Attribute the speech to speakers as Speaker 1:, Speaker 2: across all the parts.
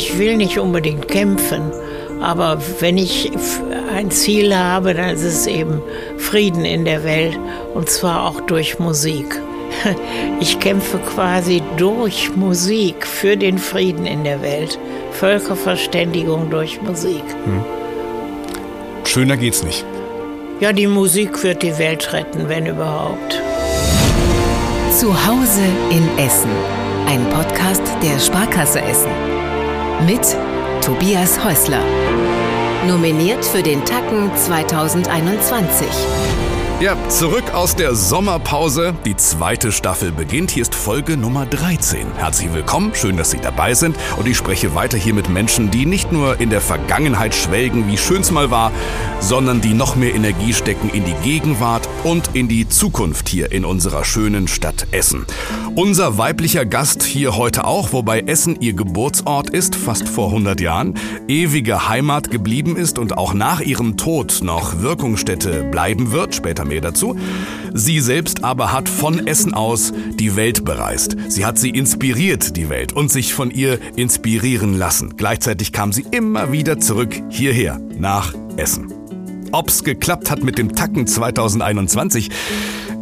Speaker 1: ich will nicht unbedingt kämpfen, aber wenn ich ein Ziel habe, dann ist es eben Frieden in der Welt und zwar auch durch Musik. Ich kämpfe quasi durch Musik für den Frieden in der Welt. Völkerverständigung durch Musik. Hm.
Speaker 2: Schöner geht's nicht.
Speaker 1: Ja, die Musik wird die Welt retten, wenn überhaupt.
Speaker 3: Zu Hause in Essen. Ein Podcast der Sparkasse Essen. Mit Tobias Häusler. Nominiert für den Tacken 2021.
Speaker 2: Ja, zurück aus der Sommerpause. Die zweite Staffel beginnt. Hier ist Folge Nummer 13. Herzlich willkommen, schön, dass Sie dabei sind. Und ich spreche weiter hier mit Menschen, die nicht nur in der Vergangenheit schwelgen, wie schön es mal war, sondern die noch mehr Energie stecken in die Gegenwart und in die Zukunft hier in unserer schönen Stadt Essen. Unser weiblicher Gast hier heute auch, wobei Essen ihr Geburtsort ist, fast vor 100 Jahren, ewige Heimat geblieben ist und auch nach ihrem Tod noch Wirkungsstätte bleiben wird, später mehr dazu. Sie selbst aber hat von Essen aus die Welt bereist. Sie hat sie inspiriert, die Welt, und sich von ihr inspirieren lassen. Gleichzeitig kam sie immer wieder zurück hierher, nach Essen. Ob's geklappt hat mit dem Tacken 2021, äh,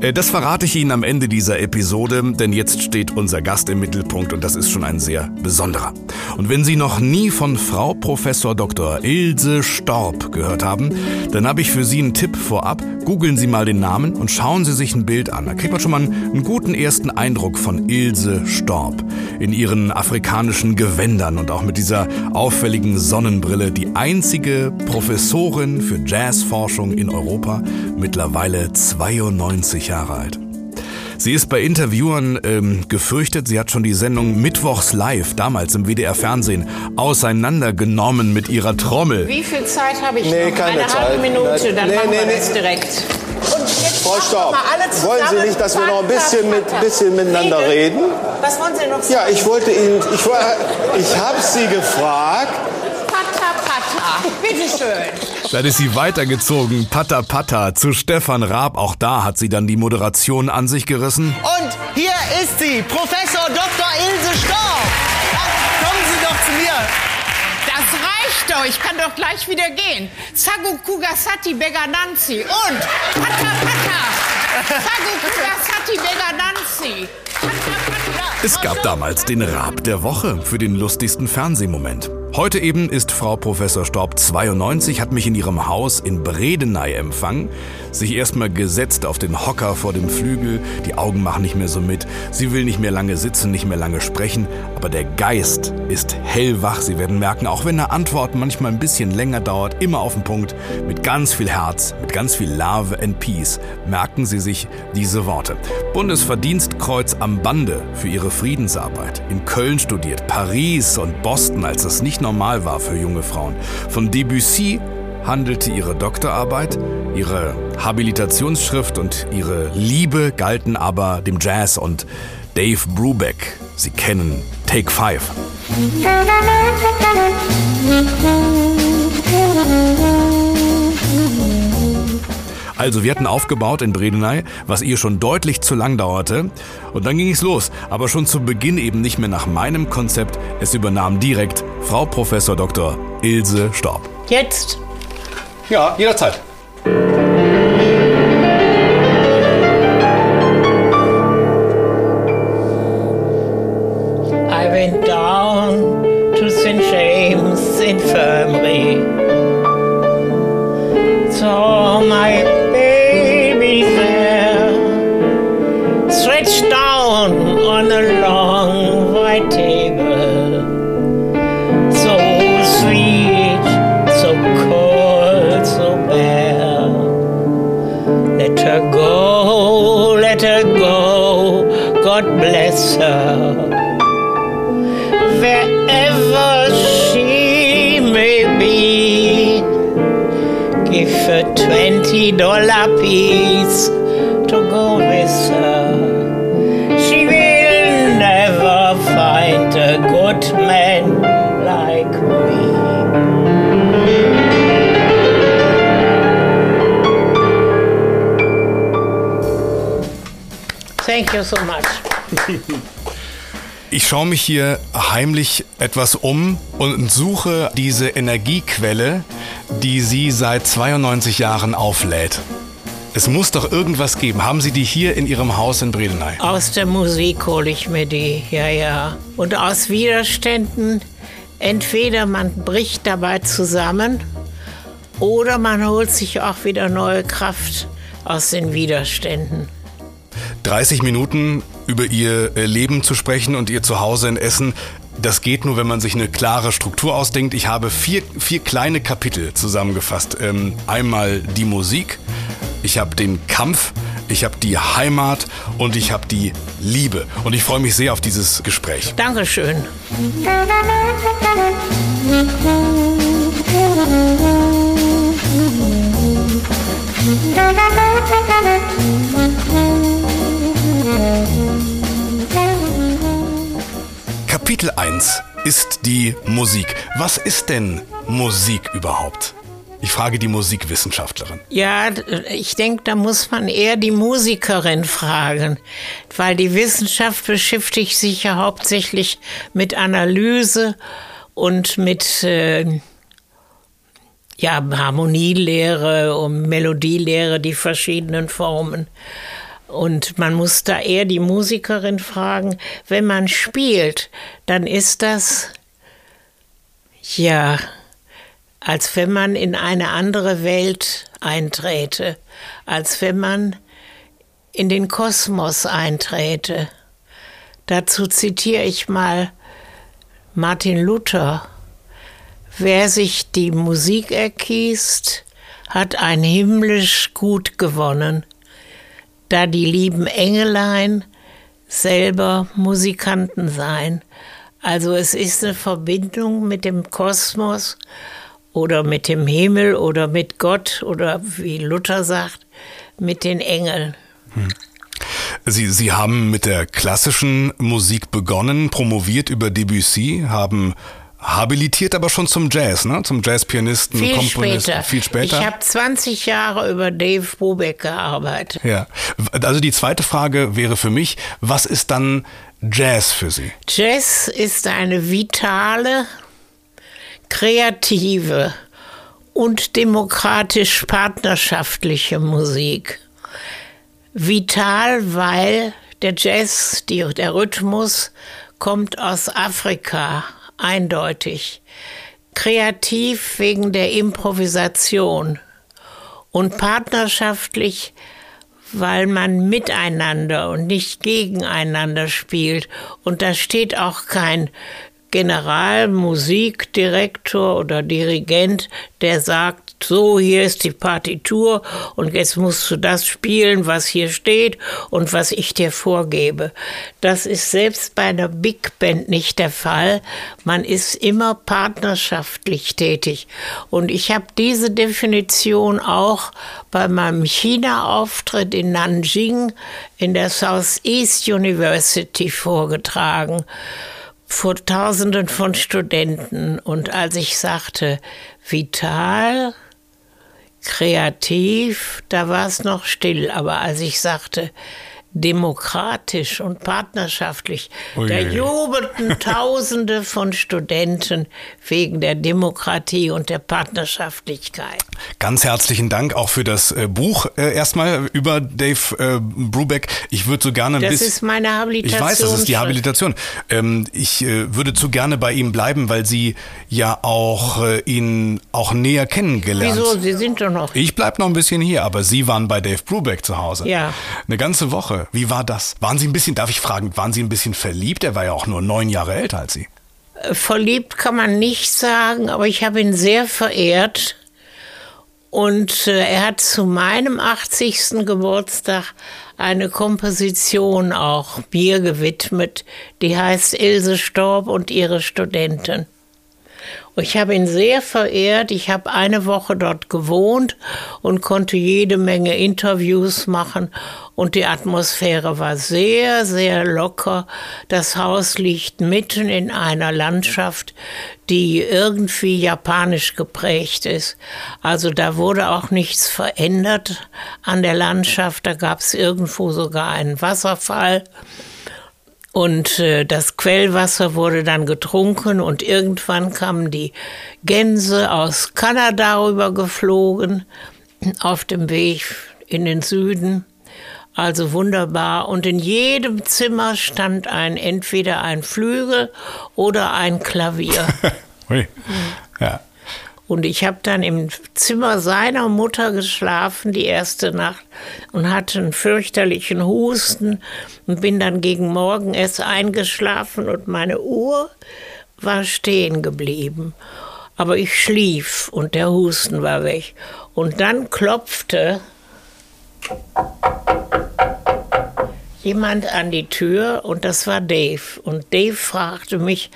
Speaker 2: das verrate ich Ihnen am Ende dieser Episode, denn jetzt steht unser Gast im Mittelpunkt und das ist schon ein sehr besonderer. Und wenn Sie noch nie von Frau Professor Dr. Ilse Storb gehört haben, dann habe ich für Sie einen Tipp vorab. Googeln Sie mal den Namen und schauen Sie sich ein Bild an. Da kriegt man schon mal einen guten ersten Eindruck von Ilse Storb in ihren afrikanischen Gewändern und auch mit dieser auffälligen Sonnenbrille, die einzige Professorin für Jazzforschung in Europa, mittlerweile 92 Jahre alt. Sie ist bei Interviewern ähm, gefürchtet. Sie hat schon die Sendung Mittwochs Live, damals im WDR-Fernsehen, auseinandergenommen mit ihrer Trommel.
Speaker 1: Wie viel Zeit habe ich
Speaker 4: nee,
Speaker 1: noch?
Speaker 4: Keine
Speaker 1: Eine
Speaker 4: Zeit.
Speaker 1: halbe Minute, dann
Speaker 4: nee,
Speaker 1: machen
Speaker 4: nee,
Speaker 1: wir
Speaker 4: nee.
Speaker 1: das direkt. Und jetzt
Speaker 4: Frau Staub, wollen Sie nicht, dass wir noch ein bisschen, mit, bisschen miteinander reden?
Speaker 1: Was wollen Sie noch sagen?
Speaker 4: Ja, ich wollte Ihnen, ich, ich habe Sie gefragt,
Speaker 1: Pata. Bitteschön.
Speaker 2: Dann ist sie weitergezogen, Pata Pata, zu Stefan Raab. Auch da hat sie dann die Moderation an sich gerissen.
Speaker 5: Und hier ist sie, Professor Dr. Ilse Storb. Ach, kommen Sie doch zu mir.
Speaker 1: Das reicht doch. Ich kann doch gleich wieder gehen. Sagu Kugasati Begananzi. Und Pata, Pata. Sagu Kugasati Begananzi.
Speaker 2: Es gab damals den Raab der Woche für den lustigsten Fernsehmoment. Heute eben ist Frau Professor Storb 92, hat mich in ihrem Haus in Bredeney empfangen, sich erstmal gesetzt auf den Hocker vor dem Flügel, die Augen machen nicht mehr so mit, sie will nicht mehr lange sitzen, nicht mehr lange sprechen, aber der Geist ist hellwach. Sie werden merken, auch wenn eine Antwort manchmal ein bisschen länger dauert, immer auf den Punkt, mit ganz viel Herz, mit ganz viel Love and Peace, merken Sie sich diese Worte. Bundesverdienstkreuz am Bande für ihre Friedensarbeit. In Köln studiert, Paris und Boston, als das nicht normal war für junge Frauen. Von Debussy handelte ihre Doktorarbeit, ihre Habilitationsschrift und ihre Liebe galten aber dem Jazz und Dave Brubeck. Sie kennen Take Five. Also wir hatten aufgebaut in Bredeney, was ihr schon deutlich zu lang dauerte. Und dann ging es los. Aber schon zu Beginn eben nicht mehr nach meinem Konzept. Es übernahm direkt Frau Professor Dr. Ilse Storb.
Speaker 1: Jetzt.
Speaker 2: Ja, jederzeit.
Speaker 1: Thank you so much.
Speaker 2: Ich schaue mich hier heimlich etwas um und suche diese Energiequelle, die Sie seit 92 Jahren auflädt. Es muss doch irgendwas geben. Haben Sie die hier in Ihrem Haus in Bredeney?
Speaker 1: Aus der Musik hole ich mir die, ja, ja. Und aus Widerständen, entweder man bricht dabei zusammen oder man holt sich auch wieder neue Kraft aus den Widerständen.
Speaker 2: 30 Minuten über Ihr äh, Leben zu sprechen und Ihr Zuhause in Essen. Das geht nur, wenn man sich eine klare Struktur ausdenkt. Ich habe vier, vier kleine Kapitel zusammengefasst. Ähm, einmal die Musik, ich habe den Kampf, ich habe die Heimat und ich habe die Liebe. Und ich freue mich sehr auf dieses Gespräch.
Speaker 1: Dankeschön.
Speaker 2: Kapitel 1 ist die Musik. Was ist denn Musik überhaupt? Ich frage die Musikwissenschaftlerin.
Speaker 1: Ja, ich denke, da muss man eher die Musikerin fragen, weil die Wissenschaft beschäftigt sich ja hauptsächlich mit Analyse und mit äh, ja, Harmonielehre und Melodielehre, die verschiedenen Formen. Und man muss da eher die Musikerin fragen. Wenn man spielt, dann ist das, ja, als wenn man in eine andere Welt einträte, als wenn man in den Kosmos einträte. Dazu zitiere ich mal Martin Luther. Wer sich die Musik erkiest, hat ein himmlisch Gut gewonnen, da die lieben Engelein selber Musikanten seien. Also es ist eine Verbindung mit dem Kosmos oder mit dem Himmel oder mit Gott oder wie Luther sagt, mit den Engeln. Hm.
Speaker 2: Sie, Sie haben mit der klassischen Musik begonnen, promoviert über Debussy, haben habilitiert aber schon zum Jazz, ne? Zum Jazzpianisten,
Speaker 1: viel
Speaker 2: Komponisten.
Speaker 1: Später.
Speaker 2: Viel später.
Speaker 1: Ich habe 20 Jahre über Dave Brubeck gearbeitet.
Speaker 2: Ja. Also die zweite Frage wäre für mich, was ist dann Jazz für Sie?
Speaker 1: Jazz ist eine vitale, kreative und demokratisch partnerschaftliche Musik. Vital, weil der Jazz, die, der Rhythmus kommt aus Afrika, eindeutig. Kreativ wegen der Improvisation und partnerschaftlich, weil man miteinander und nicht gegeneinander spielt. Und da steht auch kein Generalmusikdirektor oder Dirigent, der sagt, so, hier ist die Partitur und jetzt musst du das spielen, was hier steht und was ich dir vorgebe. Das ist selbst bei einer Big Band nicht der Fall. Man ist immer partnerschaftlich tätig. Und ich habe diese Definition auch bei meinem China-Auftritt in Nanjing in der Southeast University vorgetragen vor Tausenden von Studenten. Und als ich sagte, vital, kreativ, da war es noch still. Aber als ich sagte, demokratisch und partnerschaftlich. Ui. Da jubelten Tausende von Studenten wegen der Demokratie und der Partnerschaftlichkeit.
Speaker 2: Ganz herzlichen Dank auch für das äh, Buch äh, erstmal über Dave äh, Brubeck. Ich würde so gerne ein
Speaker 1: Das
Speaker 2: bisschen,
Speaker 1: ist meine Habilitation.
Speaker 2: Ich weiß, das ist die Habilitation. Ähm, ich äh, würde zu gerne bei ihm bleiben, weil Sie ja auch äh, ihn auch näher kennengelernt.
Speaker 1: Wieso? Sie sind doch noch.
Speaker 2: Ich bleib noch ein bisschen hier, aber Sie waren bei Dave Brubeck zu Hause.
Speaker 1: Ja.
Speaker 2: Eine ganze Woche. Wie war das? Waren Sie ein bisschen, darf ich fragen, waren Sie ein bisschen verliebt? Er war ja auch nur neun Jahre älter als Sie.
Speaker 1: Äh, verliebt kann man nicht sagen, aber ich habe ihn sehr verehrt. Und äh, er hat zu meinem 80. Geburtstag eine Komposition auch mir gewidmet, die heißt Ilse Storb und ihre Studenten. Ich habe ihn sehr verehrt. Ich habe eine Woche dort gewohnt und konnte jede Menge Interviews machen. Und die Atmosphäre war sehr, sehr locker. Das Haus liegt mitten in einer Landschaft, die irgendwie japanisch geprägt ist. Also da wurde auch nichts verändert an der Landschaft. Da gab es irgendwo sogar einen Wasserfall. Und äh, das Quellwasser wurde dann getrunken und irgendwann kamen die Gänse aus Kanada rübergeflogen auf dem Weg in den Süden. Also wunderbar. Und in jedem Zimmer stand ein entweder ein Flügel oder ein Klavier.
Speaker 2: Ja.
Speaker 1: Und ich habe dann im Zimmer seiner Mutter geschlafen die erste Nacht und hatte einen fürchterlichen Husten und bin dann gegen Morgen erst eingeschlafen und meine Uhr war stehen geblieben. Aber ich schlief und der Husten war weg. Und dann klopfte jemand an die Tür und das war Dave. Und Dave fragte mich,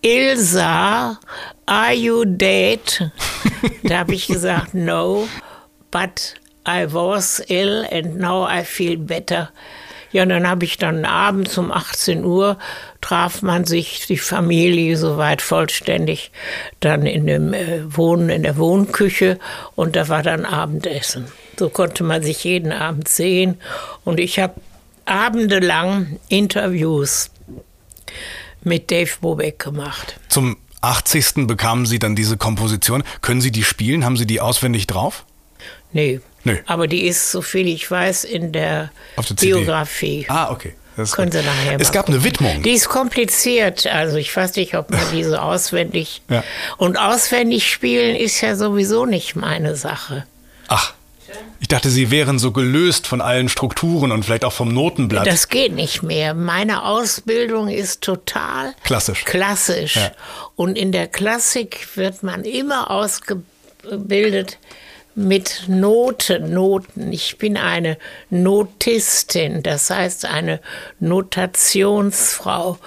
Speaker 1: Ilsa, are you dead? da habe ich gesagt, no, but I was ill and now I feel better. Ja, und dann habe ich dann abends um 18 Uhr traf man sich, die Familie soweit vollständig, dann in dem äh, Wohnen, in der Wohnküche und da war dann Abendessen. So konnte man sich jeden Abend sehen und ich habe abendelang Interviews mit Dave Bobeck gemacht.
Speaker 2: Zum 80. bekamen Sie dann diese Komposition. Können Sie die spielen? Haben Sie die auswendig drauf?
Speaker 1: Nee.
Speaker 2: Nö.
Speaker 1: Aber die ist, so viel ich weiß, in der,
Speaker 2: der.
Speaker 1: Biografie.
Speaker 2: Ah, okay. Das
Speaker 1: Können. Sie nachher
Speaker 2: es gab eine Widmung.
Speaker 1: Die ist kompliziert. Also ich weiß nicht, ob man diese auswendig.
Speaker 2: Ja.
Speaker 1: Und auswendig spielen ist ja sowieso nicht meine Sache.
Speaker 2: Ach, ich dachte, Sie wären so gelöst von allen Strukturen und vielleicht auch vom Notenblatt.
Speaker 1: Das geht nicht mehr. Meine Ausbildung ist total
Speaker 2: Klassisch.
Speaker 1: klassisch.
Speaker 2: Ja.
Speaker 1: Und in der Klassik wird man immer ausgebildet mit Noten, Noten. Ich bin eine Notistin, das heißt eine Notationsfrau.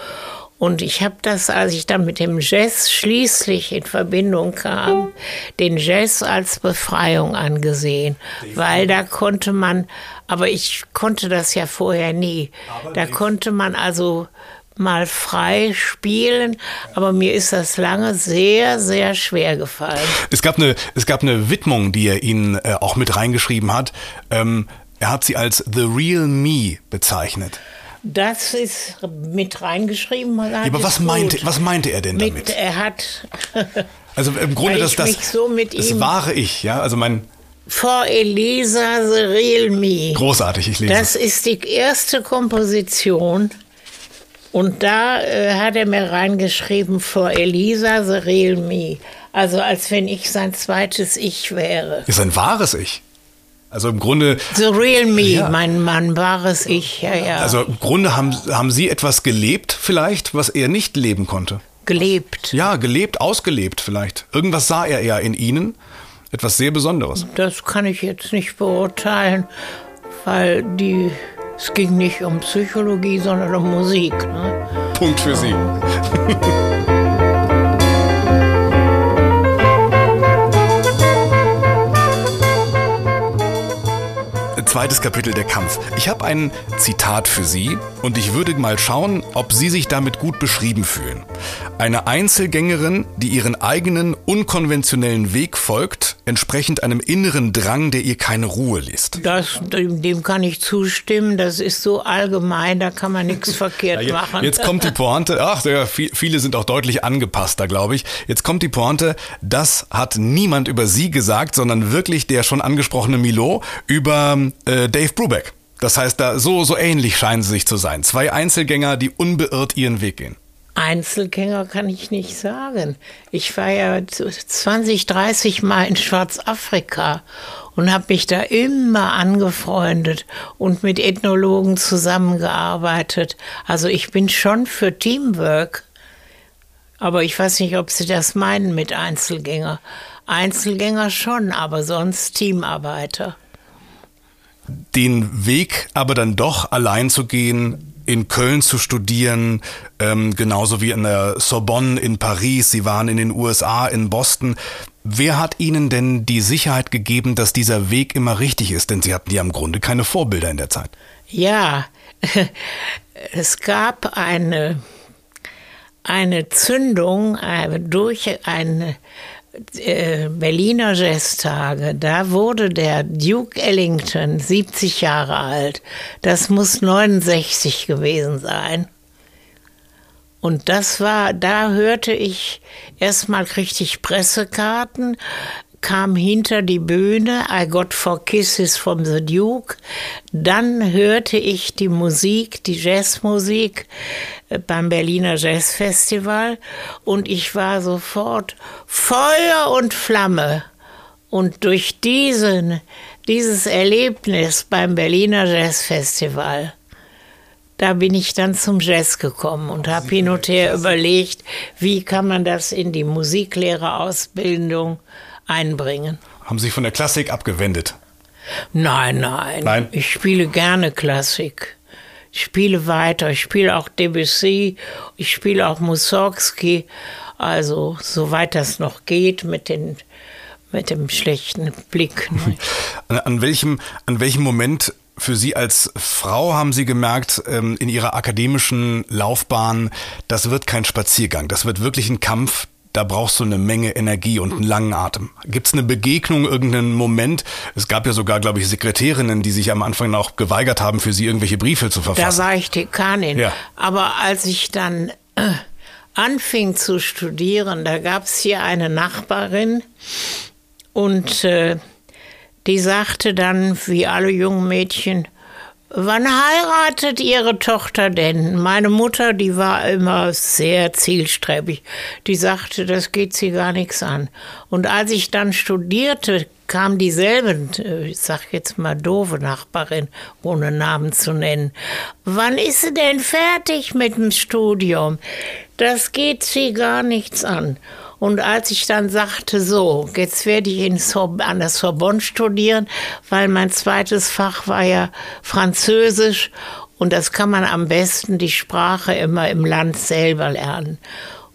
Speaker 1: Und ich habe das, als ich dann mit dem Jazz schließlich in Verbindung kam, den Jazz als Befreiung angesehen, weil da konnte man, aber ich konnte das ja vorher nie, da konnte man also mal frei spielen, aber mir ist das lange sehr, sehr schwer gefallen.
Speaker 2: Es gab eine, es gab eine Widmung, die er Ihnen äh, auch mit reingeschrieben hat. Ähm, er hat sie als The Real Me bezeichnet.
Speaker 1: Das ist mit reingeschrieben. Ja,
Speaker 2: aber was meinte, was meinte er denn
Speaker 1: mit,
Speaker 2: damit?
Speaker 1: Er hat
Speaker 2: Also im Grunde
Speaker 1: weil
Speaker 2: das, das,
Speaker 1: so mit
Speaker 2: das wahre Ich, ja, also mein
Speaker 1: For Elisa the Real Me.
Speaker 2: großartig, ich lese.
Speaker 1: Das ist die erste Komposition. Und da äh, hat er mir reingeschrieben, For Elisa the Real Me. Also als wenn ich sein zweites Ich wäre.
Speaker 2: ist ein wahres Ich. Also im Grunde,
Speaker 1: The Real Me,
Speaker 2: Ja.
Speaker 1: mein Mann, wahres Ich, ja, ja.
Speaker 2: also im Grunde haben, haben Sie etwas gelebt vielleicht, was er nicht leben konnte.
Speaker 1: gelebt.
Speaker 2: Ja, gelebt, ausgelebt vielleicht. Irgendwas sah er ja in Ihnen, etwas sehr Besonderes.
Speaker 1: Das kann ich jetzt nicht beurteilen, weil die, es ging nicht um Psychologie, sondern um Musik. Ne?
Speaker 2: Punkt für Sie. Zweites Kapitel der Kampf. Ich habe ein Zitat für Sie und ich würde mal schauen, ob Sie sich damit gut beschrieben fühlen. Eine Einzelgängerin, die ihren eigenen unkonventionellen Weg folgt, entsprechend einem inneren Drang, der ihr keine Ruhe lässt.
Speaker 1: Das, dem, kann ich zustimmen. Das ist so allgemein, da kann man nichts verkehrt
Speaker 2: Ja,
Speaker 1: machen.
Speaker 2: Jetzt kommt die Pointe, ach, ja, viel- viele sind auch deutlich angepasster, glaube ich. Jetzt kommt die Pointe, das hat niemand über sie gesagt, sondern wirklich der schon angesprochene Milo über äh, Dave Brubeck. Das heißt, da so, so ähnlich scheinen sie sich zu sein. Zwei Einzelgänger, die unbeirrt ihren Weg gehen.
Speaker 1: Einzelgänger kann ich nicht sagen. Ich war ja 20, 30 Mal in Schwarzafrika und habe mich da immer angefreundet und mit Ethnologen zusammengearbeitet. Also ich bin schon für Teamwork. Aber ich weiß nicht, ob Sie das meinen mit Einzelgänger. Einzelgänger schon, aber sonst Teamarbeiter.
Speaker 2: Den Weg aber dann doch allein zu gehen, in Köln zu studieren, ähm, genauso wie in der Sorbonne in Paris, Sie waren in den USA, in Boston. Wer hat Ihnen denn die Sicherheit gegeben, dass dieser Weg immer richtig ist? Denn Sie hatten ja im Grunde keine Vorbilder in der Zeit.
Speaker 1: Ja, es gab eine, eine Zündung äh, durch eine Berliner Jazztage. Da wurde der Duke Ellington 70 Jahre alt. Das muss 69 gewesen sein. Und das war, da hörte ich, erstmal ich Pressekarten, kam hinter die Bühne, I Got Four Kisses from the Duke. Dann hörte ich die Musik, die Jazzmusik äh, beim Berliner Jazzfestival und ich war sofort Feuer und Flamme. Und durch diesen, dieses Erlebnis beim Berliner Jazzfestival, da bin ich dann zum Jazz gekommen und habe hin und her überlegt, wie kann man das in die Musiklehrerausbildung einbringen.
Speaker 2: Haben Sie von der Klassik abgewendet?
Speaker 1: Nein, nein.
Speaker 2: Nein?
Speaker 1: Ich spiele gerne Klassik. Ich spiele weiter. Ich spiele auch Debussy. Ich spiele auch Mussorgsky. Also, soweit das noch geht mit den mit dem schlechten Blick.
Speaker 2: An, an, welchem, an welchem Moment für Sie als Frau haben Sie gemerkt, ähm, in Ihrer akademischen Laufbahn, das wird kein Spaziergang, das wird wirklich ein Kampf, da brauchst du eine Menge Energie und einen langen Atem. Gibt es eine Begegnung, irgendeinen Moment? Es gab ja sogar, glaube ich, Sekretärinnen, die sich am Anfang auch geweigert haben, für sie irgendwelche Briefe zu verfassen.
Speaker 1: Da war ich Dekanin.
Speaker 2: Ja.
Speaker 1: Aber als ich dann äh, anfing zu studieren, da gab es hier eine Nachbarin und äh, die sagte dann, wie alle jungen Mädchen, Wann heiratet Ihre Tochter denn? Meine Mutter, die war immer sehr zielstrebig. Die sagte, das geht sie gar nichts an. Und als ich dann studierte, kam dieselbe, äh, ich sag jetzt mal doofe Nachbarin, ohne Namen zu nennen. Wann ist sie denn fertig mit dem Studium? Das geht sie gar nichts an. Und als ich dann sagte, so, jetzt werde ich in Sor an der Sorbonne studieren, weil mein zweites Fach war ja Französisch und das kann man am besten die Sprache immer im Land selber lernen.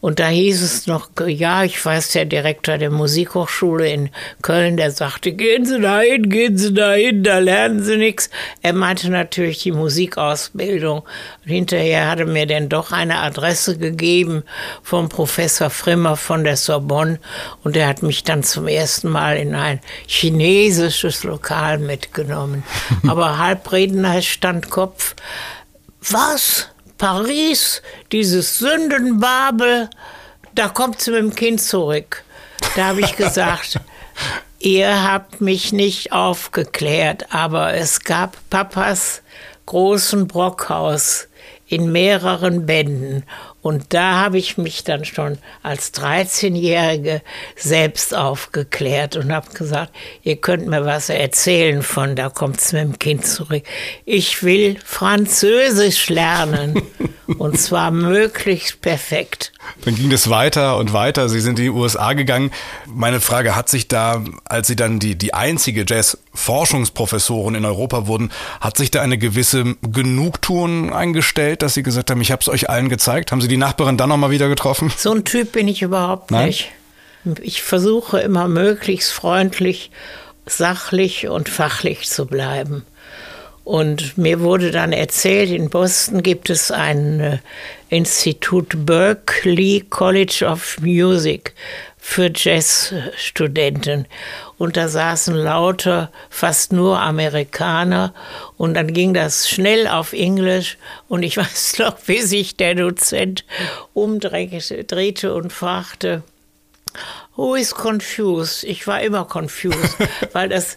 Speaker 1: Und da hieß es noch, ja, ich weiß, der Direktor der Musikhochschule in Köln, der sagte, gehen Sie dahin, gehen Sie dahin, da lernen Sie nichts. Er meinte natürlich die Musikausbildung. Und hinterher hat er mir dann doch eine Adresse gegeben vom Professor Frimmer von der Sorbonne. Und er hat mich dann zum ersten Mal in ein chinesisches Lokal mitgenommen. Aber halbreden heißt Standkopf. Was? Paris, dieses Sündenbabel, da kommt sie mit dem Kind zurück. Da habe ich gesagt, ihr habt mich nicht aufgeklärt, aber es gab Papas großen Brockhaus in mehreren Bänden. Und da habe ich mich dann schon als 13-Jährige selbst aufgeklärt und habe gesagt, ihr könnt mir was erzählen von, da kommt es mit dem Kind zurück. Ich will Französisch lernen und zwar möglichst perfekt.
Speaker 2: Dann ging es weiter und weiter. Sie sind in die USA gegangen. Meine Frage, hat sich da, als Sie dann die, die einzige Jazz-Forschungsprofessorin in Europa wurden, hat sich da eine gewisse Genugtuung eingestellt, dass Sie gesagt haben, ich habe es euch allen gezeigt? Haben Sie die Nachbarin dann nochmal wieder getroffen?
Speaker 1: So ein Typ bin ich überhaupt
Speaker 2: Nein?
Speaker 1: nicht. Ich versuche immer möglichst freundlich, sachlich und fachlich zu bleiben. Und mir wurde dann erzählt, in Boston gibt es ein äh, Institut Berkeley College of Music für Jazzstudenten. Und da saßen lauter, fast nur Amerikaner. Und dann ging das schnell auf Englisch. Und ich weiß noch, wie sich der Dozent umdrehte drehte und fragte, Who is confused? Ich war immer confused, weil das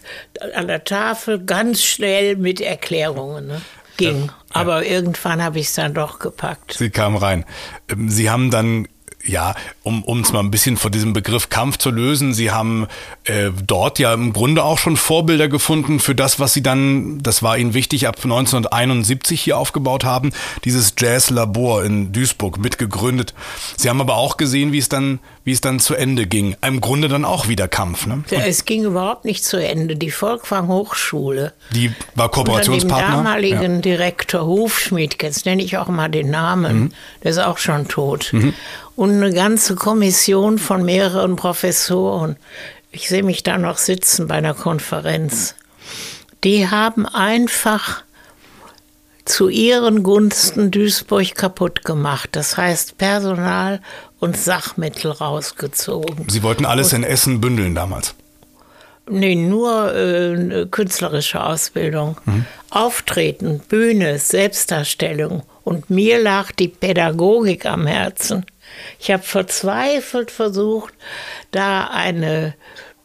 Speaker 1: an der Tafel ganz schnell mit Erklärungen ne, ging.
Speaker 2: Ja.
Speaker 1: Aber irgendwann habe ich es dann doch gepackt.
Speaker 2: Sie kamen rein. Ähm, Sie haben dann ja, um es mal ein bisschen von diesem Begriff Kampf zu lösen, Sie haben äh, dort ja im Grunde auch schon Vorbilder gefunden für das, was Sie dann, das war Ihnen wichtig, ab 1971 hier aufgebaut haben, dieses Jazz-Labor in Duisburg mitgegründet. Sie haben aber auch gesehen, wie es dann, wie es dann zu Ende ging. Im Grunde dann auch wieder Kampf. Ne?
Speaker 1: Ja, es ging überhaupt nicht zu Ende. Die Volkwang Hochschule.
Speaker 2: Die war Kooperationspartner.
Speaker 1: Unter dem damaligen ja. Direktor Hufschmied, jetzt nenne ich auch mal den Namen, mhm. der ist auch schon tot. Mhm und eine ganze Kommission von mehreren Professoren. Ich sehe mich da noch sitzen bei einer Konferenz. Die haben einfach zu ihren Gunsten Duisburg kaputt gemacht. Das heißt Personal und Sachmittel rausgezogen.
Speaker 2: Sie wollten alles in Essen bündeln damals.
Speaker 1: Nee, nur äh, künstlerische Ausbildung. Mhm. Auftreten, Bühne, Selbstdarstellung, Und mir lag die Pädagogik am Herzen. Ich habe verzweifelt versucht, da eine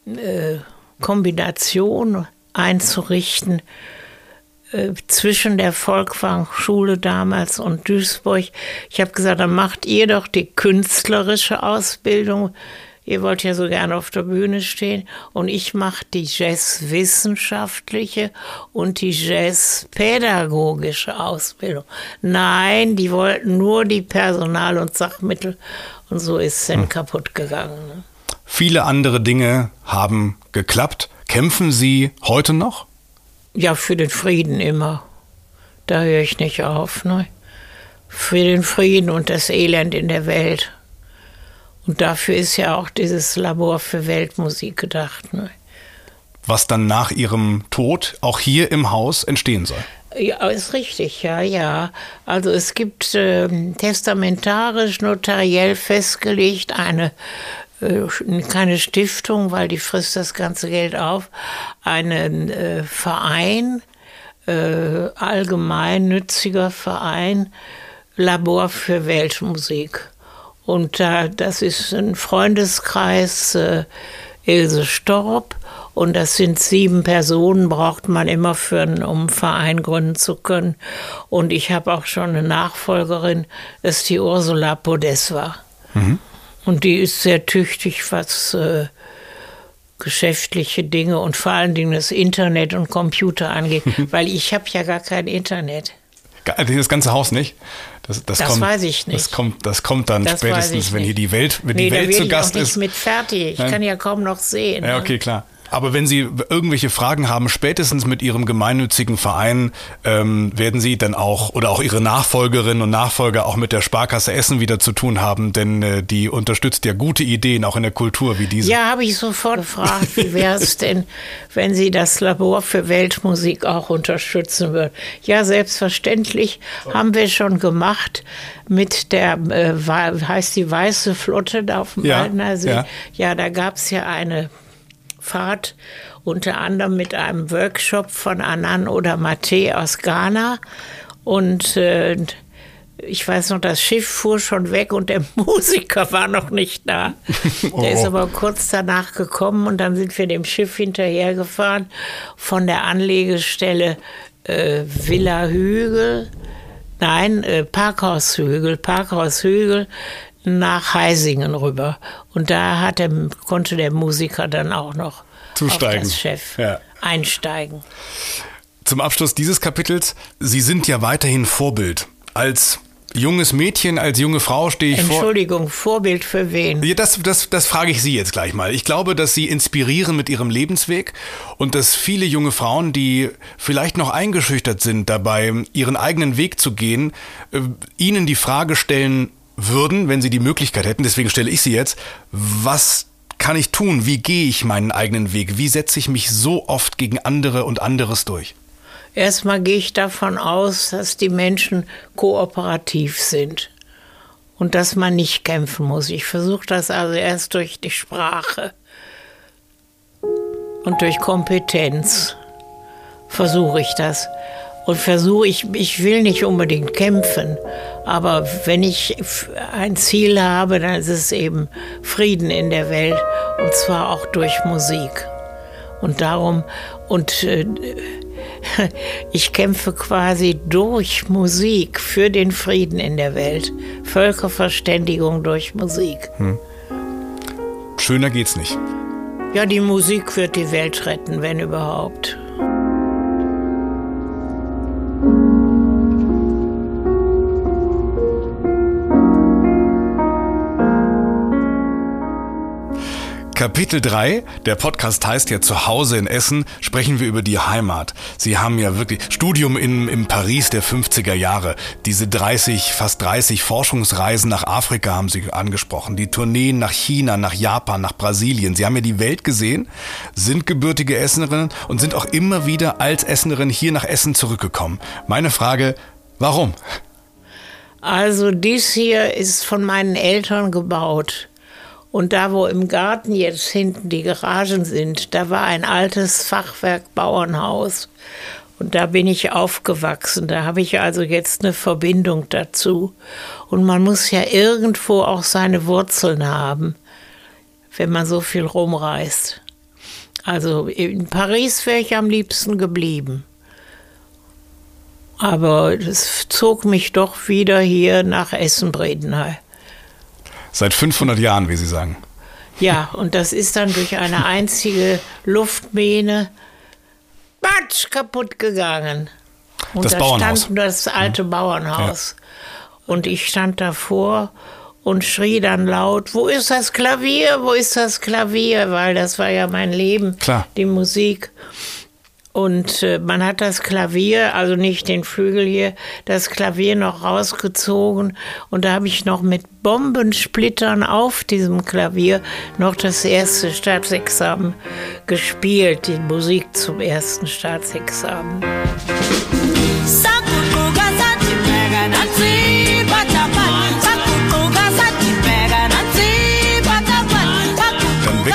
Speaker 1: äh, Kombination einzurichten äh, zwischen der Volkwang-Schule damals und Duisburg. Ich habe gesagt, dann macht ihr doch die künstlerische Ausbildung. Ihr wollt ja so gerne auf der Bühne stehen. Und ich mache die Jazzwissenschaftliche und die Jazzpädagogische Ausbildung. Nein, die wollten nur die Personal- und Sachmittel. Und so ist es dann hm. kaputt gegangen. Ne?
Speaker 2: Viele andere Dinge haben geklappt. Kämpfen Sie heute noch?
Speaker 1: Ja, für den Frieden immer. Da höre ich nicht auf. Ne? Für den Frieden und das Elend in der Welt. Und dafür ist ja auch dieses Labor für Weltmusik gedacht. Ne?
Speaker 2: Was dann nach Ihrem Tod auch hier im Haus entstehen soll.
Speaker 1: Ja, ist richtig, ja, ja. Also es gibt äh, testamentarisch, notariell festgelegt eine äh, keine Stiftung, weil die frisst das ganze Geld auf, einen äh, Verein, äh, allgemeinnütziger Verein, Labor für Weltmusik. Und äh, das ist ein Freundeskreis, äh, Ilse Storb, und das sind sieben Personen, braucht man immer für einen, um einen Verein gründen zu können. Und ich habe auch schon eine Nachfolgerin, das ist die Ursula Podeswa. Mhm. Und die ist sehr tüchtig, was äh, geschäftliche Dinge und vor allen Dingen das Internet und Computer angeht, weil ich habe ja gar kein Internet.
Speaker 2: Das ganze Haus nicht?
Speaker 1: Das, das, das kommt, weiß ich nicht.
Speaker 2: Das kommt, das kommt dann das spätestens, wenn hier die Welt, wenn nee, die Welt zu Gast
Speaker 1: ich
Speaker 2: ist.
Speaker 1: mit fertig. Ich Nein. kann ja kaum noch sehen.
Speaker 2: Ja, okay, klar. Aber wenn Sie irgendwelche Fragen haben, spätestens mit Ihrem gemeinnützigen Verein, ähm, werden Sie dann auch oder auch Ihre Nachfolgerinnen und Nachfolger auch mit der Sparkasse Essen wieder zu tun haben, denn äh, die unterstützt ja gute Ideen auch in der Kultur wie diese.
Speaker 1: Ja, habe ich sofort gefragt, wie wäre es denn, wenn Sie das Labor für Weltmusik auch unterstützen würden? Ja, selbstverständlich haben wir schon gemacht mit der, äh, heißt die Weiße Flotte da auf dem ja, Waldner See. Ja, ja da gab es ja eine Fahrt, unter anderem mit einem Workshop von Anan oder Mate aus Ghana. Und äh, ich weiß noch, das Schiff fuhr schon weg und der Musiker war noch nicht da. Der oh. ist aber kurz danach gekommen und dann sind wir dem Schiff hinterhergefahren von der Anlegestelle äh, Villa Hügel, nein, äh, Parkhaushügel, Parkhaushügel nach Heisingen rüber. Und da hat der, konnte der Musiker dann auch noch
Speaker 2: Zusteigen.
Speaker 1: auf das Chef ja. einsteigen.
Speaker 2: Zum Abschluss dieses Kapitels, Sie sind ja weiterhin Vorbild. Als junges Mädchen, als junge Frau stehe ich
Speaker 1: Entschuldigung, vor. Entschuldigung, Vorbild für wen?
Speaker 2: Ja, das, das, das frage ich Sie jetzt gleich mal. Ich glaube, dass Sie inspirieren mit Ihrem Lebensweg und dass viele junge Frauen, die vielleicht noch eingeschüchtert sind dabei, ihren eigenen Weg zu gehen, äh, Ihnen die Frage stellen, würden, wenn sie die Möglichkeit hätten, deswegen stelle ich sie jetzt, was kann ich tun? Wie gehe ich meinen eigenen Weg? Wie setze ich mich so oft gegen andere und anderes durch?
Speaker 1: Erstmal gehe ich davon aus, dass die Menschen kooperativ sind und dass man nicht kämpfen muss. Ich versuche das also erst durch die Sprache und durch Kompetenz versuche ich das und versuche, ich, ich will nicht unbedingt kämpfen, aber wenn ich ein Ziel habe, dann ist es eben Frieden in der Welt und zwar auch durch Musik. Und darum, und äh, ich kämpfe quasi durch Musik für den Frieden in der Welt. Völkerverständigung durch Musik. Hm.
Speaker 2: Schöner geht's nicht.
Speaker 1: Ja, die Musik wird die Welt retten, wenn überhaupt.
Speaker 2: Kapitel 3, der Podcast heißt ja Zuhause in Essen, sprechen wir über die Heimat. Sie haben ja wirklich Studium in, in Paris der 50er Jahre. Diese 30, fast 30 Forschungsreisen nach Afrika haben Sie angesprochen. Die Tourneen nach China, nach Japan, nach Brasilien. Sie haben ja die Welt gesehen, sind gebürtige Essenerinnen und sind auch immer wieder als Essenerin hier nach Essen zurückgekommen. Meine Frage, warum?
Speaker 1: Also dies hier ist von meinen Eltern gebaut. Und da, wo im Garten jetzt hinten die Garagen sind, da war ein altes Fachwerkbauernhaus. Und da bin ich aufgewachsen. Da habe ich also jetzt eine Verbindung dazu. Und man muss ja irgendwo auch seine Wurzeln haben, wenn man so viel rumreist. Also in Paris wäre ich am liebsten geblieben. Aber es zog mich doch wieder hier nach Essen-Bredeney.
Speaker 2: Seit 500 Jahren, wie Sie sagen.
Speaker 1: Ja, und das ist dann durch eine einzige Luftmähne batsch, kaputt gegangen. Und
Speaker 2: Das
Speaker 1: da
Speaker 2: Bauernhaus.
Speaker 1: stand das alte Bauernhaus. Und ich stand davor und schrie dann laut, wo ist das Klavier, wo ist das Klavier? Weil das war ja mein Leben,
Speaker 2: Klar.
Speaker 1: die Musik. Und äh, man hat das Klavier, also nicht den Flügel hier, das Klavier noch rausgezogen. Und da habe ich noch mit Bombensplittern auf diesem Klavier noch das erste Staatsexamen gespielt, die Musik zum ersten Staatsexamen.
Speaker 6: Sakutuka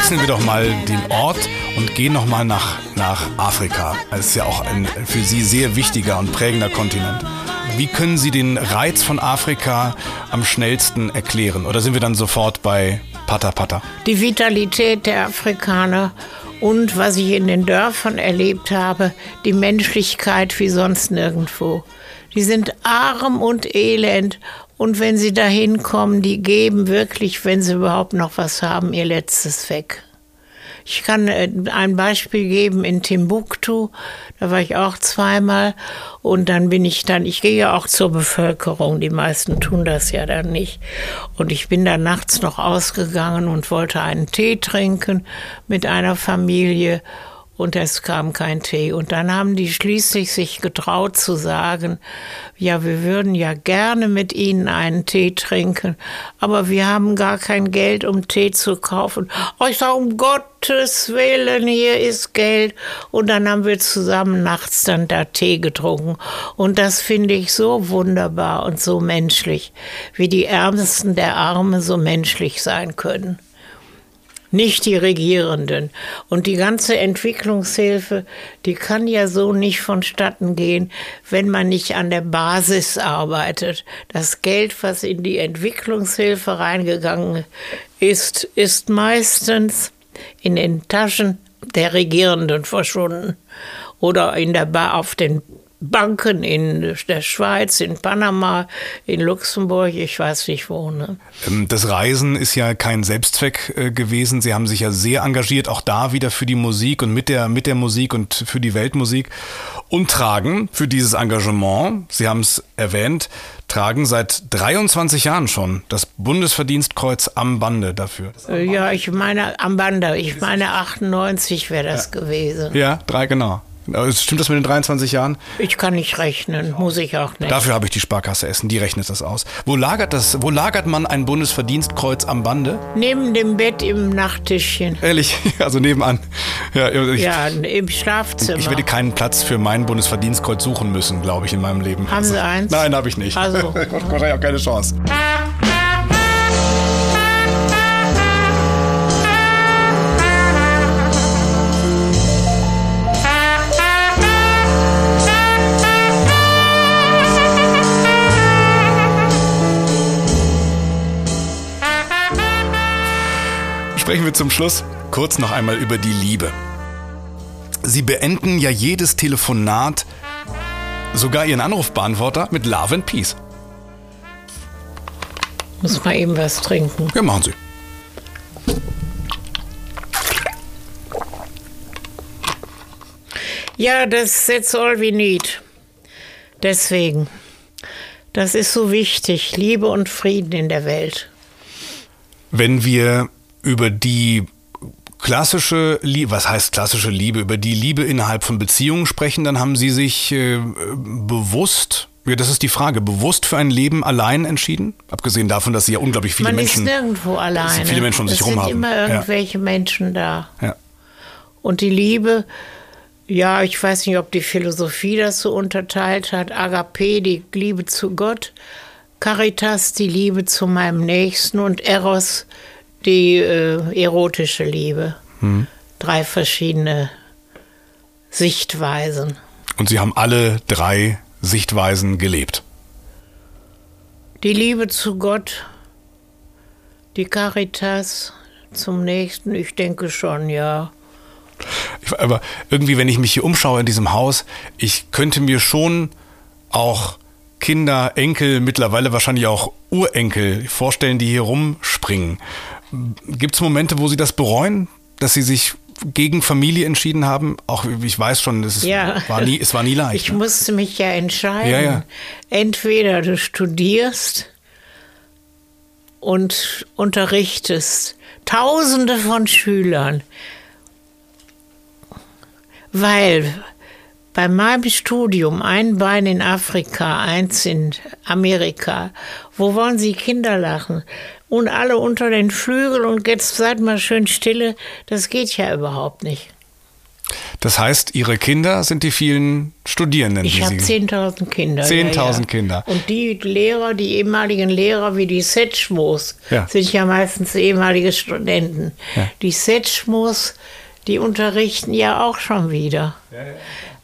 Speaker 2: wechseln wir doch mal den Ort und gehen noch mal nach, nach Afrika. Das ist ja auch ein für Sie sehr wichtiger und prägender Kontinent. Wie können Sie den Reiz von Afrika am schnellsten erklären? Oder sind wir dann sofort bei Pata Pata?
Speaker 1: die Vitalität der Afrikaner und was ich in den Dörfern erlebt habe, die Menschlichkeit wie sonst nirgendwo. Die sind arm und elend und wenn sie dahin kommen, die geben wirklich, wenn sie überhaupt noch was haben, ihr letztes weg. Ich kann äh, ein Beispiel geben in Timbuktu, da war ich auch zweimal und dann bin ich dann, ich gehe ja auch zur Bevölkerung, die meisten tun das ja dann nicht. Und ich bin dann nachts noch ausgegangen und wollte einen Tee trinken mit einer Familie und es kam kein Tee. Und dann haben die schließlich sich getraut zu sagen, ja, wir würden ja gerne mit Ihnen einen Tee trinken, aber wir haben gar kein Geld, um Tee zu kaufen. Oh, ich sage, um Gottes Willen, hier ist Geld. Und dann haben wir zusammen nachts dann da Tee getrunken. Und das finde ich so wunderbar und so menschlich, wie die Ärmsten der Arme so menschlich sein können nicht die Regierenden. Und die ganze Entwicklungshilfe, die kann ja so nicht vonstatten gehen, wenn man nicht an der Basis arbeitet. Das Geld, was in die Entwicklungshilfe reingegangen ist, ist meistens in den Taschen der Regierenden verschwunden oder in der ba auf den Banken in der Schweiz, in Panama, in Luxemburg, ich weiß nicht wo. Ne?
Speaker 2: Ähm, Das Reisen ist ja kein Selbstzweck äh, gewesen. Sie haben sich ja sehr engagiert, auch da wieder für die Musik und mit der, mit der Musik und für die Weltmusik und tragen für dieses Engagement, Sie haben es erwähnt, tragen seit 23 Jahren schon das Bundesverdienstkreuz am Bande dafür.
Speaker 1: Äh, Ja, ich meine am Bande, ich meine 98 wäre das gewesen.
Speaker 2: Ja, drei, genau. Stimmt das mit den 23 Jahren?
Speaker 1: Ich kann nicht rechnen, muss ich auch nicht.
Speaker 2: Dafür habe ich die Sparkasse Essen, die rechnet das aus. Wo lagert das, wo lagert man ein Bundesverdienstkreuz am Bande?
Speaker 1: Neben dem Bett im Nachttischchen.
Speaker 2: Ehrlich, also nebenan. Ja, ich,
Speaker 1: Ja, im Schlafzimmer.
Speaker 2: Ich werde keinen Platz für mein Bundesverdienstkreuz suchen müssen, glaube ich, in meinem Leben.
Speaker 1: Haben Sie eins?
Speaker 2: Nein, habe ich nicht.
Speaker 1: Also.
Speaker 2: Wahrscheinlich auch keine Chance. Sprechen wir zum Schluss kurz noch einmal über die Liebe. Sie beenden ja jedes Telefonat, sogar Ihren Anrufbeantworter, mit Love and Peace.
Speaker 1: Muss mal eben was trinken.
Speaker 2: Ja, machen Sie.
Speaker 1: Ja, das that's all we need. Deswegen. Das ist so wichtig. Liebe und Frieden in der Welt.
Speaker 2: Wenn wir über die klassische Liebe, was heißt klassische Liebe, über die Liebe innerhalb von Beziehungen sprechen, dann haben Sie sich äh, bewusst, ja, das ist die Frage, bewusst für ein Leben allein entschieden? Abgesehen davon, dass Sie ja unglaublich viele
Speaker 1: Man
Speaker 2: Menschen.
Speaker 1: ist nirgendwo alleine.
Speaker 2: viele Menschen um sich
Speaker 1: es
Speaker 2: rum
Speaker 1: sind
Speaker 2: haben.
Speaker 1: immer
Speaker 2: Ja.
Speaker 1: irgendwelche Menschen da.
Speaker 2: ja.
Speaker 1: Und die Liebe, ja, ich weiß nicht, ob die Philosophie das so unterteilt hat. Agape, die Liebe zu Gott. Caritas, die Liebe zu meinem Nächsten. Und Eros, die äh, erotische Liebe. Drei verschiedene Sichtweisen.
Speaker 2: Und Sie haben alle drei Sichtweisen gelebt.
Speaker 1: Die Liebe zu Gott, die Caritas zum Nächsten, ich denke schon, ja.
Speaker 2: Ich- Aber irgendwie, wenn ich mich hier umschaue in diesem Haus, ich könnte mir schon auch Kinder, Enkel, mittlerweile wahrscheinlich auch Urenkel vorstellen, die hier rumspringen. Gibt es Momente, wo Sie das bereuen, dass Sie sich gegen Familie entschieden haben? Auch ich weiß schon, es,
Speaker 1: Ja.
Speaker 2: war, nie, es war nie leicht.
Speaker 1: Ich
Speaker 2: ne?
Speaker 1: musste mich ja entscheiden.
Speaker 2: Ja, ja.
Speaker 1: Entweder du studierst und unterrichtest Tausende von Schülern, weil bei meinem Studium ein Bein in Afrika, eins in Amerika, wo wollen Sie Kinder lachen? Und alle unter den Flügeln und jetzt seid mal schön stille, das geht ja überhaupt nicht.
Speaker 2: Das heißt, Ihre Kinder sind die vielen Studierenden.
Speaker 1: Ich habe
Speaker 2: Sie
Speaker 1: 10.000 Kinder.
Speaker 2: 10.000 Kinder.
Speaker 1: Und die Lehrer, die ehemaligen Lehrer wie die Setschmos,
Speaker 2: Ja.
Speaker 1: sind ja meistens ehemalige Studenten.
Speaker 2: Ja.
Speaker 1: Die Setschmos, die unterrichten ja auch schon wieder.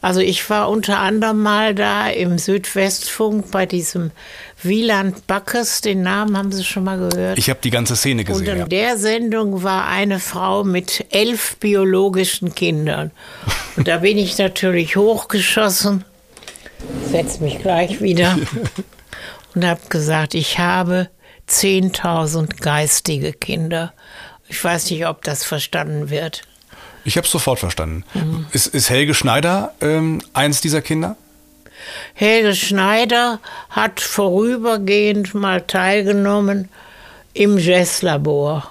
Speaker 1: Also ich war unter anderem mal da im Südwestfunk bei diesem Wieland Backes, den Namen haben Sie schon mal gehört.
Speaker 2: Ich habe die ganze Szene
Speaker 1: Und
Speaker 2: gesehen.
Speaker 1: in
Speaker 2: Ja.
Speaker 1: der Sendung war eine Frau mit elf biologischen Kindern. Und da bin ich natürlich hochgeschossen, setz mich gleich wieder und habe gesagt, ich habe 10.000 geistige Kinder. Ich weiß nicht, ob das verstanden wird.
Speaker 2: Ich habe es sofort verstanden.
Speaker 1: Mhm.
Speaker 2: Ist, ist Helge Schneider ähm, eins dieser Kinder?
Speaker 1: Helge Schneider hat vorübergehend mal teilgenommen im Jazzlabor,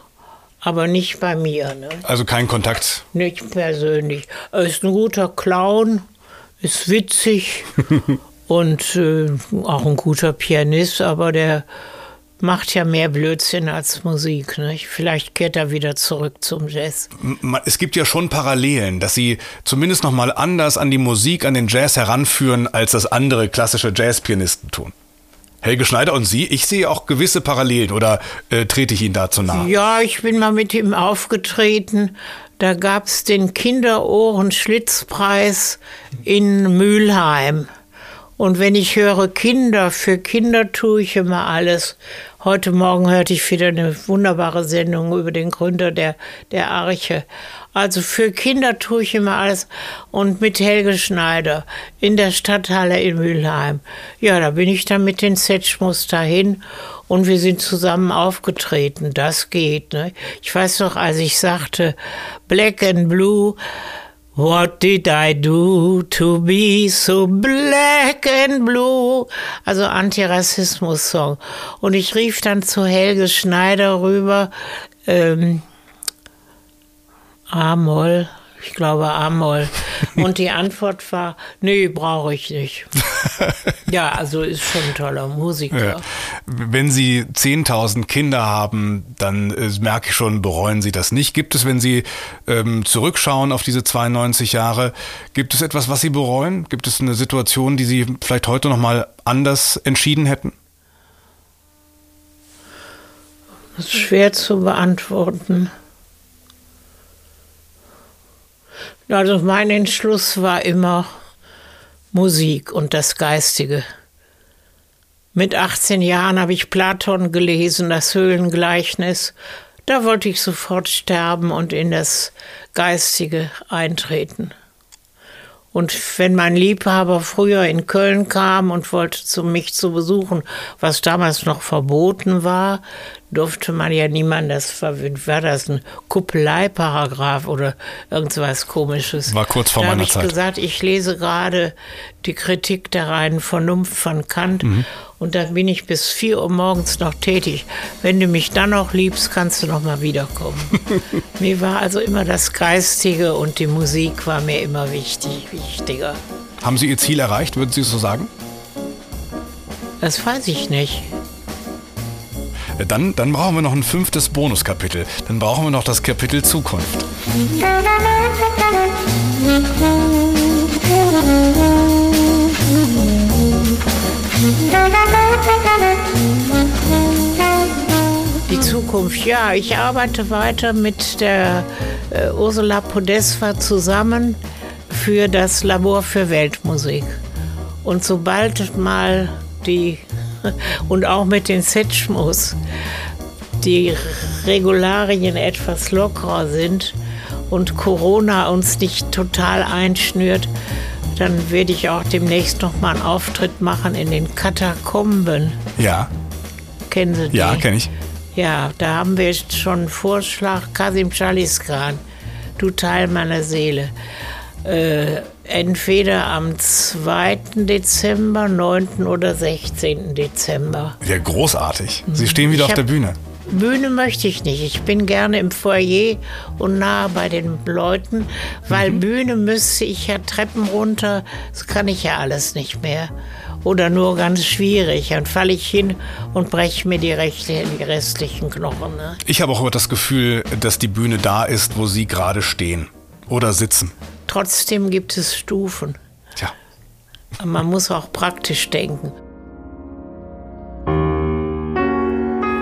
Speaker 1: aber nicht bei mir. Ne?
Speaker 2: Also kein Kontakt.
Speaker 1: Nicht persönlich. Er ist ein guter Clown, ist witzig und äh, auch ein guter Pianist, aber der macht ja mehr Blödsinn als Musik. Nicht? Vielleicht kehrt er wieder zurück zum Jazz.
Speaker 2: Es gibt ja schon Parallelen, dass sie zumindest noch mal anders an die Musik, an den Jazz heranführen, als das andere klassische Jazzpianisten tun. Helge Schneider und Sie, ich sehe auch gewisse Parallelen oder äh, trete ich Ihnen dazu nahe?
Speaker 1: Ja, ich bin mal mit ihm aufgetreten. Da gab es den Kinderohren-Schlitzpreis in Mülheim. Und wenn ich höre Kinder, für Kinder tue ich immer alles. Heute Morgen hörte ich wieder eine wunderbare Sendung über den Gründer der, der Arche. Also für Kinder tue ich immer alles. Und mit Helge Schneider in der Stadthalle in Mülheim. Ja, da bin ich dann mit den Setschmus dahin und wir sind zusammen aufgetreten. Das geht. Ne? Ich weiß noch, als ich sagte, Black and Blue, What did I do to be so black and blue? Also Antirassismus-Song. Und ich rief dann zu Helge Schneider rüber, ähm, A-Moll, ich glaube A-Moll. Und die Antwort war, nee, brauche ich nicht. ja, also ist schon ein toller Musiker.
Speaker 2: Ja. Wenn Sie 10.000 Kinder haben, dann äh, merke ich schon, bereuen Sie das nicht. Gibt es, wenn Sie ähm, zurückschauen auf diese 92 Jahre, gibt es etwas, was Sie bereuen? Gibt es eine Situation, die Sie vielleicht heute noch mal anders entschieden hätten?
Speaker 1: Das ist schwer zu beantworten. Also mein Entschluss war immer Musik und das Geistige. Mit 18 Jahren habe ich Platon gelesen, das Höhlengleichnis. Da wollte ich sofort sterben und in das Geistige eintreten. Und wenn mein Liebhaber früher in Köln kam und wollte zu mich zu besuchen, was damals noch verboten war, durfte man ja niemand, das war, war das ein Kuppeleiparagraph oder irgendwas komisches.
Speaker 2: War kurz vor
Speaker 1: da
Speaker 2: meiner
Speaker 1: hab ich
Speaker 2: Zeit.
Speaker 1: gesagt, ich lese gerade die Kritik der reinen Vernunft von Kant
Speaker 2: Mhm.
Speaker 1: und da bin ich bis 4 Uhr morgens noch tätig. Wenn du mich dann noch liebst, kannst du noch mal wiederkommen. mir war also immer das Geistige und die Musik war mir immer wichtig, wichtiger.
Speaker 2: Haben Sie Ihr Ziel erreicht, würden Sie so sagen?
Speaker 1: Das weiß ich nicht.
Speaker 2: Äh, Dann, dann brauchen wir noch ein fünftes Bonuskapitel. Dann brauchen wir noch das Kapitel Zukunft.
Speaker 1: Die Zukunft, ja, ich arbeite weiter mit der äh, Ursula Podesva zusammen für das Labor für Weltmusik. Und sobald mal die, und auch mit den Setschmus, die Regularien etwas lockerer sind und Corona uns nicht total einschnürt, dann werde ich auch demnächst noch mal einen Auftritt machen in den Katakomben.
Speaker 2: Ja,
Speaker 1: Kennen Sie die?
Speaker 2: ja, kenne ich.
Speaker 1: Ja, da haben wir jetzt schon einen Vorschlag. Kasim Chaliskran, du Teil meiner Seele. Äh, entweder am 2. Dezember, 9. oder 16. Dezember.
Speaker 2: Ja, großartig. Sie stehen wieder
Speaker 1: Ich
Speaker 2: auf der Bühne.
Speaker 1: Bühne möchte ich nicht. Ich bin gerne im Foyer und nah bei den Leuten, weil Bühne müsste ich ja Treppen runter. Das kann ich ja alles nicht mehr. Oder nur ganz schwierig. Dann falle ich hin und breche mir die, rechte, die restlichen Knochen. Ne?
Speaker 2: Ich habe auch das Gefühl, dass die Bühne da ist, wo Sie gerade stehen oder sitzen.
Speaker 1: Trotzdem gibt es Stufen.
Speaker 2: Tja.
Speaker 1: Man muss auch praktisch denken.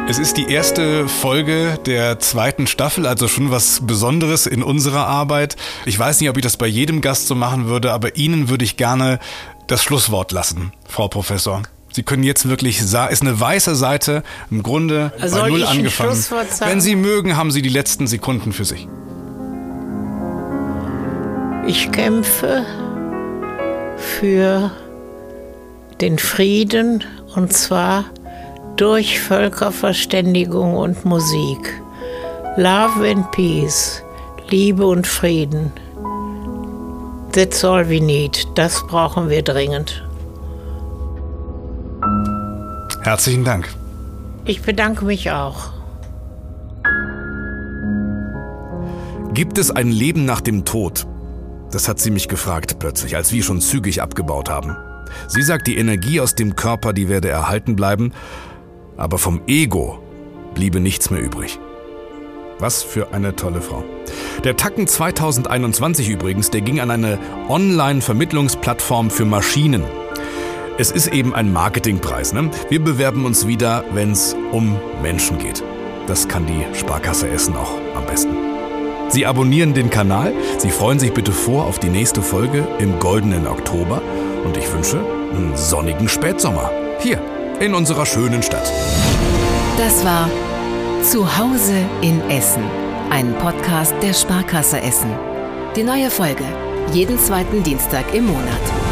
Speaker 2: Es ist die erste Folge der zweiten Staffel, also schon was Besonderes in unserer Arbeit. Ich weiß nicht, ob ich das bei jedem Gast so machen würde, aber Ihnen würde ich gerne das Schlusswort lassen, Frau Professor. Sie können jetzt wirklich, ist eine weiße Seite, im Grunde
Speaker 1: Also
Speaker 2: bei Null angefangen.
Speaker 1: Schlusswort sagen?
Speaker 2: Wenn Sie mögen, haben Sie die letzten Sekunden für sich.
Speaker 1: Ich kämpfe für den Frieden und zwar durch Völkerverständigung und Musik. Love and Peace, Liebe und Frieden. That's all we need. Das brauchen wir dringend.
Speaker 2: Herzlichen Dank.
Speaker 1: Ich bedanke mich auch.
Speaker 2: Gibt es ein Leben nach dem Tod? Das hat sie mich gefragt plötzlich, als wir schon zügig abgebaut haben. Sie sagt, die Energie aus dem Körper, die werde erhalten bleiben, aber vom Ego bliebe nichts mehr übrig. Was für eine tolle Frau. Der Tacken 2021 übrigens, der ging an eine Online-Vermittlungsplattform für Maschinen. Es ist eben ein Marketingpreis. Ne? Wir bewerben uns wieder, wenn es um Menschen geht. Das kann die Sparkasse Essen auch am besten. Sie abonnieren den Kanal, Sie freuen sich bitte vor auf die nächste Folge im goldenen Oktober und ich wünsche einen sonnigen Spätsommer hier in unserer schönen Stadt.
Speaker 3: Das war Zuhause in Essen, ein Podcast der Sparkasse Essen. Die neue Folge jeden zweiten Dienstag im Monat.